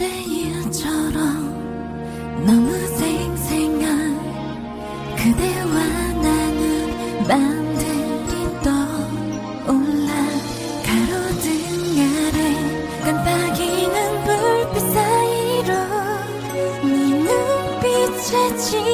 어제일처럼 너무 생생한 그대와 나눈 밤들이 떠올라 가로등 아래 깜빡이는 불빛 사이로 네 눈빛에 취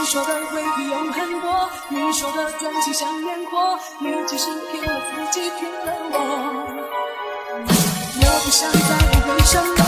你说的未必有恨过，你说的真情像烟火，你只是骗了自己，骗了我。我不想再回什么。